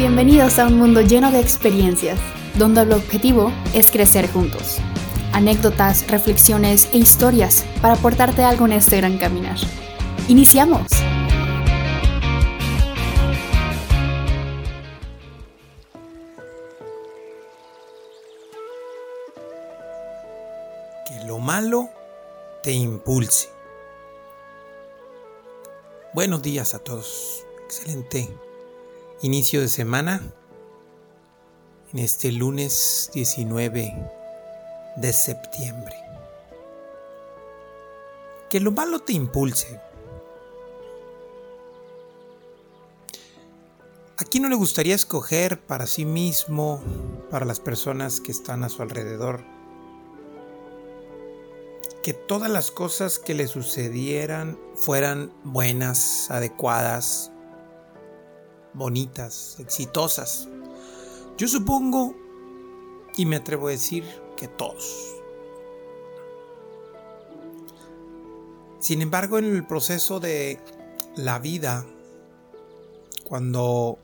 Bienvenidos a un mundo lleno de experiencias, donde el objetivo es crecer juntos. Anécdotas, reflexiones e historias para aportarte algo en este gran caminar. ¡Iniciamos! Que lo malo te impulse. Buenos días a todos. Excelente inicio de semana en este lunes 19 de septiembre. Que lo malo te impulse. ¿A quién no le gustaría escoger para sí mismo, para las personas que están a su alrededor, que todas las cosas que le sucedieran fueran buenas, adecuadas, bonitas, exitosas. Yo supongo, y me atrevo a decir, que todos. Sin embargo, en el proceso de la vida, cuando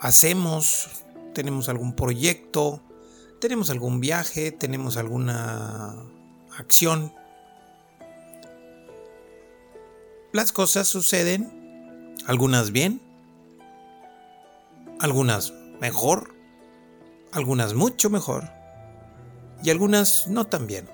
hacemos, tenemos algún proyecto, tenemos algún viaje, tenemos alguna acción, las cosas suceden algunas bien, algunas mejor, algunas mucho mejor y algunas no tan bien.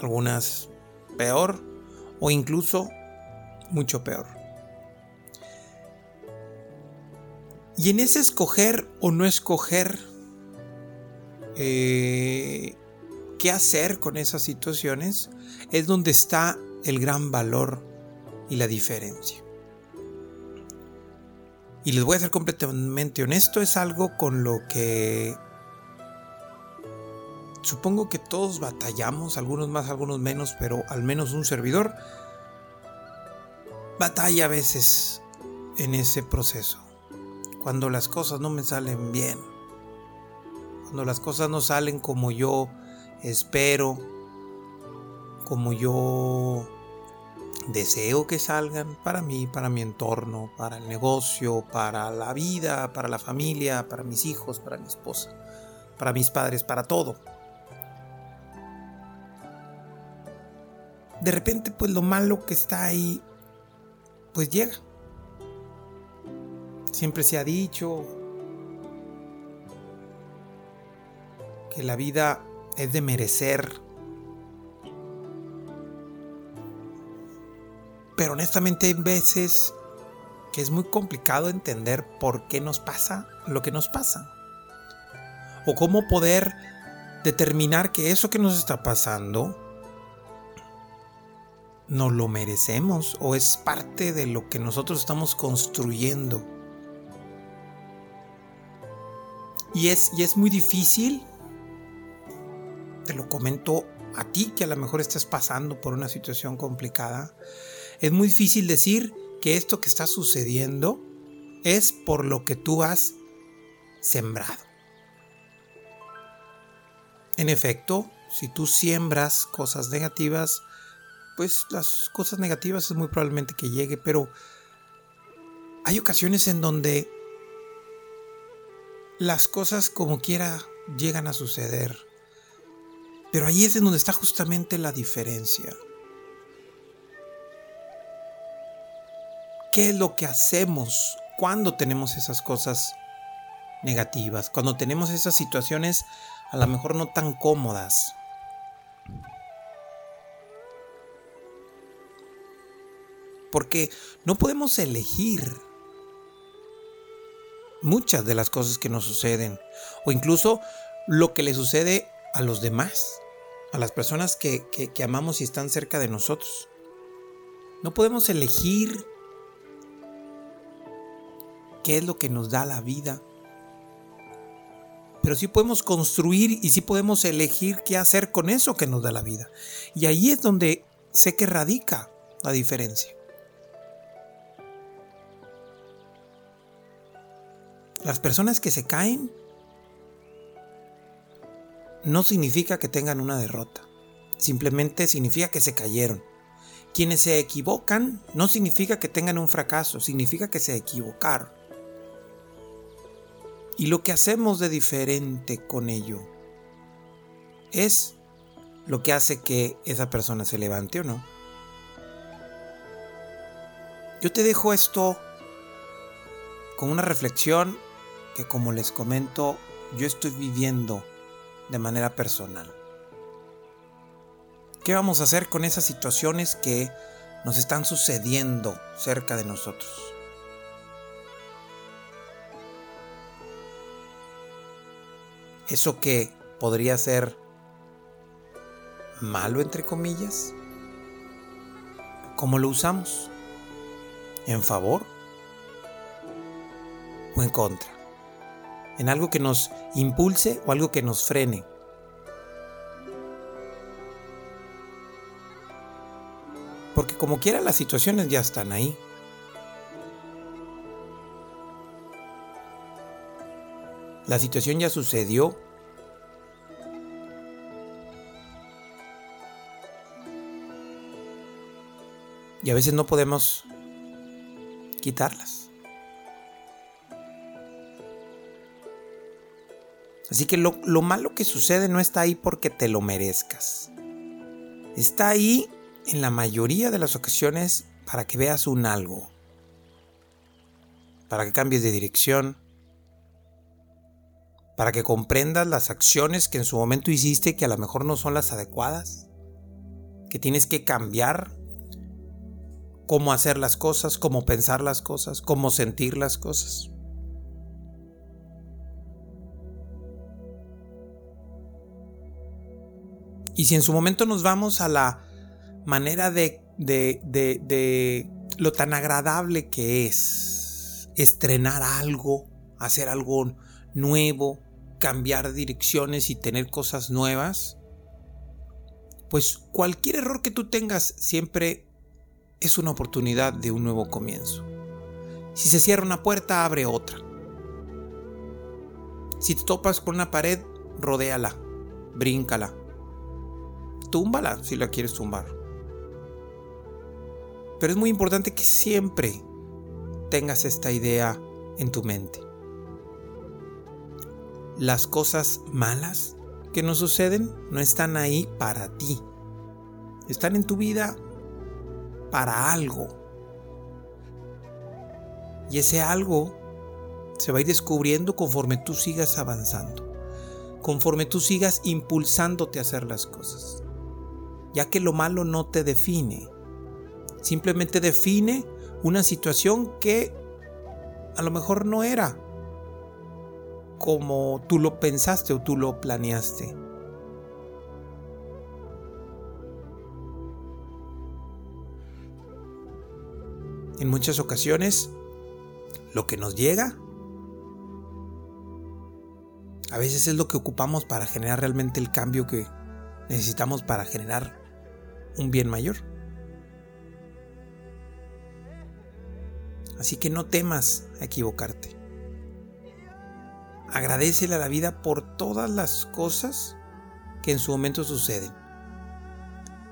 Algunas peor o incluso mucho peor. Y en ese escoger o no escoger eh, qué hacer con esas situaciones es donde está el gran valor y la diferencia. Y les voy a ser completamente honesto, es algo con lo que supongo que todos batallamos, algunos más, algunos menos, pero al menos un servidor batalla a veces en ese proceso. Cuando las cosas no me salen bien, cuando las cosas no salen como yo espero, como yo deseo que salgan para mí, para mi entorno, para el negocio, para la vida, para la familia, para mis hijos, para mi esposa, para mis padres, para todo. De repente, pues lo malo que está ahí, pues llega. Siempre se ha dicho que la vida es de merecer Pero honestamente hay veces que es muy complicado entender por qué nos pasa lo que nos pasa. O cómo poder determinar que eso que nos está pasando nos lo merecemos o es parte de lo que nosotros estamos construyendo. Y es, y es muy difícil, te lo comento a ti que a lo mejor estás pasando por una situación complicada, es muy difícil decir que esto que está sucediendo es por lo que tú has sembrado. En efecto, si tú siembras cosas negativas, pues las cosas negativas es muy probablemente que llegue, pero hay ocasiones en donde las cosas como quiera llegan a suceder. Pero ahí es en donde está justamente la diferencia. Qué es lo que hacemos cuando tenemos esas cosas negativas, cuando tenemos esas situaciones a lo mejor no tan cómodas. Porque no podemos elegir muchas de las cosas que nos suceden o incluso lo que le sucede a los demás, a las personas que, amamos y están cerca de nosotros. No podemos elegir qué es lo que nos da la vida. Pero sí podemos construir y sí podemos elegir qué hacer con eso que nos da la vida. Y ahí es donde sé que radica la diferencia. Las personas que se caen no significa que tengan una derrota. Simplemente significa que se cayeron. Quienes se equivocan no significa que tengan un fracaso, significa que se equivocaron. Y lo que hacemos de diferente con ello es lo que hace que esa persona se levante o no. Yo te dejo esto con una reflexión que como les comento, yo estoy viviendo de manera personal. ¿Qué vamos a hacer con esas situaciones que nos están sucediendo cerca de nosotros? Eso que podría ser malo entre comillas, ¿cómo lo usamos? ¿En favor o en contra? ¿En algo que nos impulse o algo que nos frene? Porque como quiera las situaciones ya están ahí. La situación ya sucedió. Y a veces no podemos quitarlas. Así que lo, lo, malo que sucede no está ahí porque te lo merezcas. Está ahí en la mayoría de las ocasiones para que veas un algo, para que cambies de dirección, para que comprendas las acciones que en su momento hiciste que a lo mejor no son las adecuadas, que tienes que cambiar cómo hacer las cosas, cómo pensar las cosas, cómo sentir las cosas. Y si en su momento nos vamos a la manera de, de, de, lo tan agradable que es estrenar algo, hacer algo nuevo, cambiar direcciones y tener cosas nuevas, pues cualquier error que tú tengas siempre es una oportunidad de un nuevo comienzo. Si se cierra una puerta, abre otra. Si te topas con una pared, rodéala, bríncala, túmbala si la quieres tumbar. Pero es muy importante que siempre tengas esta idea en tu mente. Las cosas malas que nos suceden no están ahí para ti. Están en tu vida para algo. Y ese algo se va a ir descubriendo conforme tú sigas avanzando. Conforme tú sigas impulsándote a hacer las cosas. Ya que lo malo no te define Simplemente define una situación que a lo mejor no era como tú lo pensaste o tú lo planeaste. En muchas ocasiones, lo que nos llega a veces es lo que ocupamos para generar realmente el cambio que necesitamos para generar un bien mayor. Así que no temas a equivocarte. Agradecele a la vida por todas las cosas que en su momento suceden.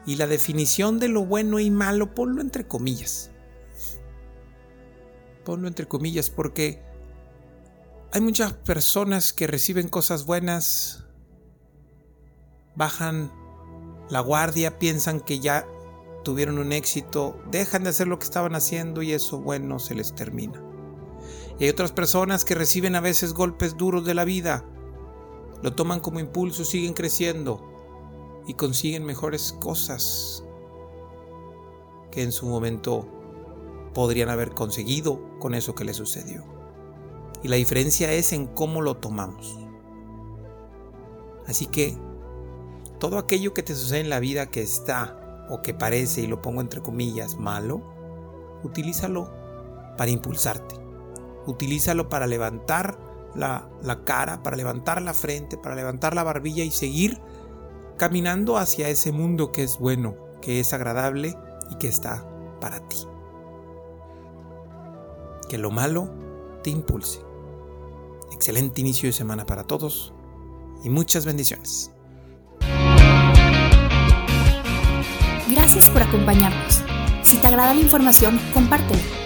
Y la definición de lo bueno y malo, ponlo entre comillas. Ponlo entre comillas porque hay muchas personas que reciben cosas buenas, bajan la guardia, piensan que ya tuvieron un éxito, dejan de hacer lo que estaban haciendo y eso bueno se les termina. Y hay otras personas que reciben a veces golpes duros de la vida, lo toman como impulso, siguen creciendo y consiguen mejores cosas que en su momento podrían haber conseguido con eso que les sucedió. Y la diferencia es en cómo lo tomamos. Así que todo aquello que te sucede en la vida que está o que parece, y lo pongo entre comillas, malo, utilízalo para impulsarte. Utilízalo para levantar la, la, cara, para levantar la frente, para levantar la barbilla y seguir caminando hacia ese mundo que es bueno, que es agradable y que está para ti. Que lo malo te impulse. Excelente inicio de semana para todos y muchas bendiciones. Gracias por acompañarnos. Si te agrada la información, compártela.